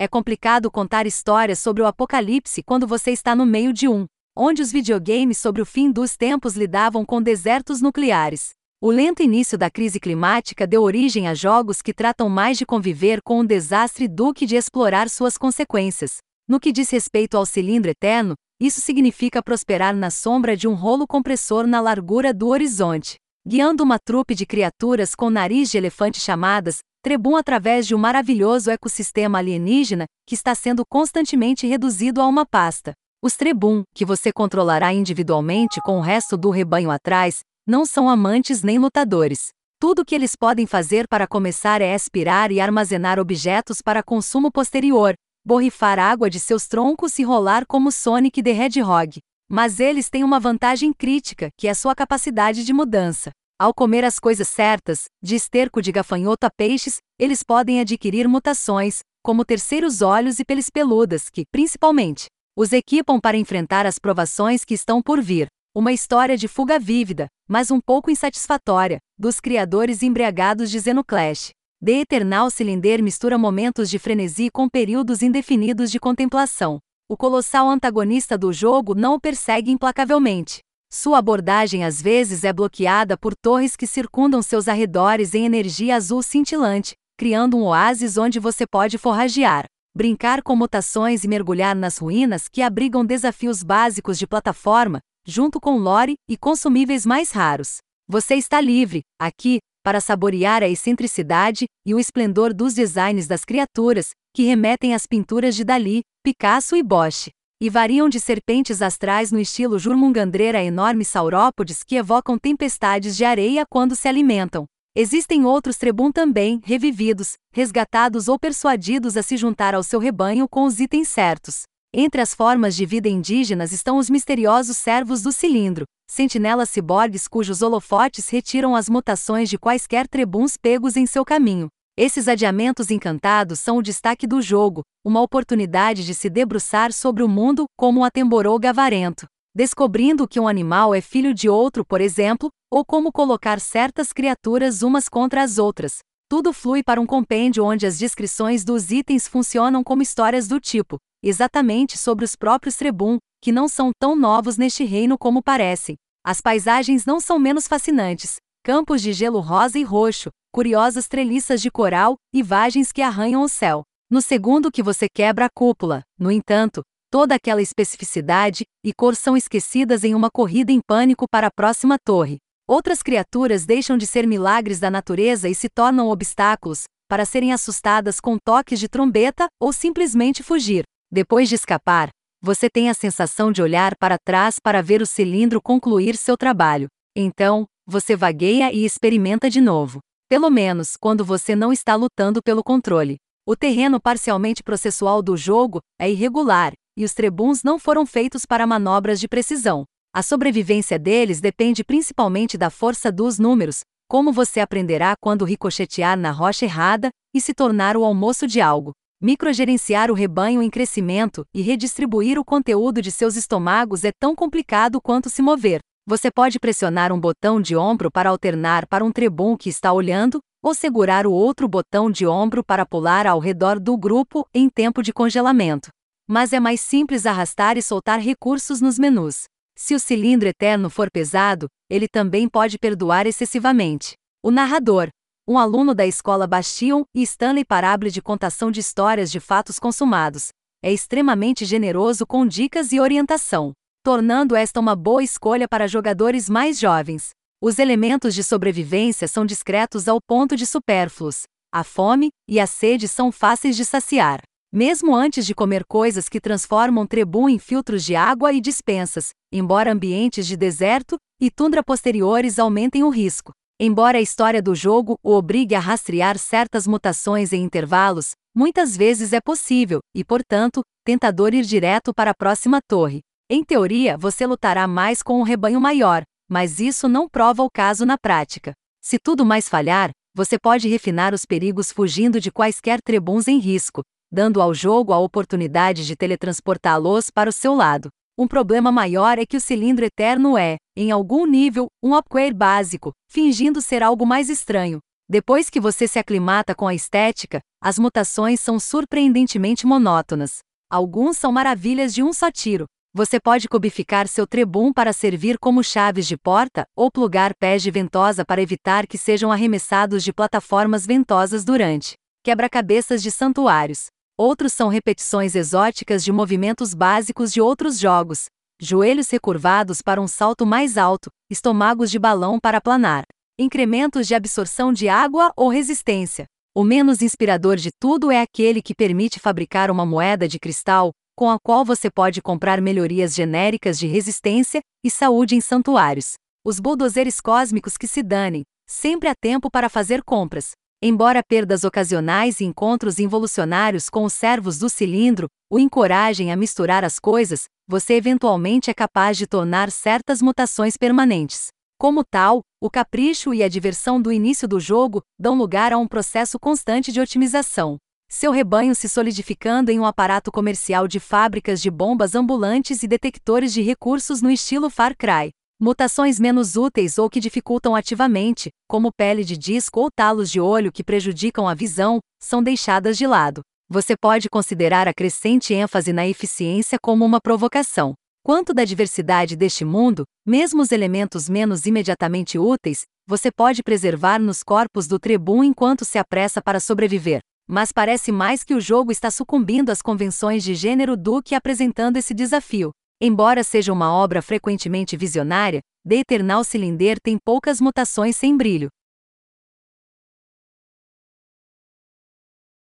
É complicado contar histórias sobre o apocalipse quando você está no meio de um, onde os videogames sobre o fim dos tempos lidavam com desertos nucleares. O lento início da crise climática deu origem a jogos que tratam mais de conviver com um desastre do que de explorar suas consequências. No que diz respeito ao cilindro eterno, isso significa prosperar na sombra de um rolo compressor na largura do horizonte, guiando uma trupe de criaturas com nariz de elefante chamadas Trebum através de um maravilhoso ecossistema alienígena que está sendo constantemente reduzido a uma pasta. Os Trebum, que você controlará individualmente com o resto do rebanho atrás, não são amantes nem lutadores. Tudo o que eles podem fazer para começar é aspirar e armazenar objetos para consumo posterior, borrifar água de seus troncos e rolar como Sonic the Hedgehog. Mas eles têm uma vantagem crítica, que é sua capacidade de mudança. Ao comer as coisas certas, de esterco de gafanhoto a peixes, eles podem adquirir mutações, como terceiros olhos e peles peludas que, principalmente, os equipam para enfrentar as provações que estão por vir. Uma história de fuga vívida, mas um pouco insatisfatória, dos criadores embriagados de Xenoclash. The Eternal Cylinder mistura momentos de frenesi com períodos indefinidos de contemplação. O colossal antagonista do jogo não o persegue implacavelmente. Sua abordagem às vezes é bloqueada por torres que circundam seus arredores em energia azul cintilante, criando um oásis onde você pode forragear, brincar com mutações e mergulhar nas ruínas que abrigam desafios básicos de plataforma, junto com lore e consumíveis mais raros. Você está livre, aqui, para saborear a excentricidade e o esplendor dos designs das criaturas, que remetem às pinturas de Dali, Picasso e Bosch. E variam de serpentes astrais no estilo Jurmungandrer a enormes saurópodes que evocam tempestades de areia quando se alimentam. Existem outros Trebum também, revividos, resgatados ou persuadidos a se juntar ao seu rebanho com os itens certos. Entre as formas de vida indígenas estão os misteriosos servos do cilindro, sentinelas ciborgues cujos holofotes retiram as mutações de quaisquer trebuns pegos em seu caminho. Esses adiamentos encantados são o destaque do jogo, uma oportunidade de se debruçar sobre o mundo como atemborou gavarento, descobrindo que um animal é filho de outro, por exemplo, ou como colocar certas criaturas umas contra as outras. Tudo flui para um compêndio onde as descrições dos itens funcionam como histórias do tipo: exatamente sobre os próprios Trebum, que não são tão novos neste reino como parecem. As paisagens não são menos fascinantes. Campos de gelo rosa e roxo, curiosas treliças de coral e vagens que arranham o céu. No segundo que você quebra a cúpula, no entanto, toda aquela especificidade e cor são esquecidas em uma corrida em pânico para a próxima torre. Outras criaturas deixam de ser milagres da natureza e se tornam obstáculos, para serem assustadas com toques de trombeta ou simplesmente fugir. Depois de escapar, você tem a sensação de olhar para trás para ver o cilindro concluir seu trabalho. Então, você vagueia e experimenta de novo. Pelo menos quando você não está lutando pelo controle. O terreno parcialmente processual do jogo é irregular, e os trebuns não foram feitos para manobras de precisão. A sobrevivência deles depende principalmente da força dos números, como você aprenderá quando ricochetear na rocha errada e se tornar o almoço de algo microgerenciar o rebanho em crescimento e redistribuir o conteúdo de seus estômagos é tão complicado quanto se mover. Você pode pressionar um botão de ombro para alternar para um trebum que está olhando, ou segurar o outro botão de ombro para pular ao redor do grupo em tempo de congelamento. Mas é mais simples arrastar e soltar recursos nos menus. Se o cilindro eterno for pesado, ele também pode perdoar excessivamente. O narrador, um aluno da escola Bastion e Stanley Parable de contação de histórias de fatos consumados. É extremamente generoso com dicas e orientação, tornando esta uma boa escolha para jogadores mais jovens. Os elementos de sobrevivência são discretos ao ponto de supérfluos. A fome e a sede são fáceis de saciar. Mesmo antes de comer coisas que transformam Trebu em filtros de água e dispensas, embora ambientes de deserto e tundra posteriores aumentem o risco. Embora a história do jogo o obrigue a rastrear certas mutações em intervalos, muitas vezes é possível, e portanto, tentador ir direto para a próxima torre. Em teoria, você lutará mais com um rebanho maior, mas isso não prova o caso na prática. Se tudo mais falhar, você pode refinar os perigos fugindo de quaisquer trebuns em risco, dando ao jogo a oportunidade de teletransportá-los para o seu lado. Um problema maior é que o cilindro eterno é, em algum nível, um upgrade básico, fingindo ser algo mais estranho. Depois que você se aclimata com a estética, as mutações são surpreendentemente monótonas. Alguns são maravilhas de um só tiro. Você pode cubificar seu trebum para servir como chaves de porta ou plugar pés de ventosa para evitar que sejam arremessados de plataformas ventosas durante quebra-cabeças de santuários. Outros são repetições exóticas de movimentos básicos de outros jogos, joelhos recurvados para um salto mais alto, estômagos de balão para planar, incrementos de absorção de água ou resistência. O menos inspirador de tudo é aquele que permite fabricar uma moeda de cristal, com a qual você pode comprar melhorias genéricas de resistência e saúde em santuários. Os bulldozers cósmicos que se danem, sempre há tempo para fazer compras. Embora perdas ocasionais e encontros involucionários com os servos do cilindro o encorajem a misturar as coisas, você eventualmente é capaz de tornar certas mutações permanentes. Como tal, o capricho e a diversão do início do jogo dão lugar a um processo constante de otimização. Seu rebanho se solidificando em um aparato comercial de fábricas de bombas ambulantes e detectores de recursos no estilo Far Cry. Mutações menos úteis ou que dificultam ativamente, como pele de disco ou talos de olho que prejudicam a visão, são deixadas de lado você pode considerar a crescente ênfase na eficiência como uma provocação. Quanto da diversidade deste mundo, mesmo os elementos menos imediatamente úteis, você pode preservar nos corpos do trebum enquanto se apressa para sobreviver. Mas parece mais que o jogo está sucumbindo às convenções de gênero do que apresentando esse desafio. Embora seja uma obra frequentemente visionária, The Eternal Cylinder tem poucas mutações sem brilho.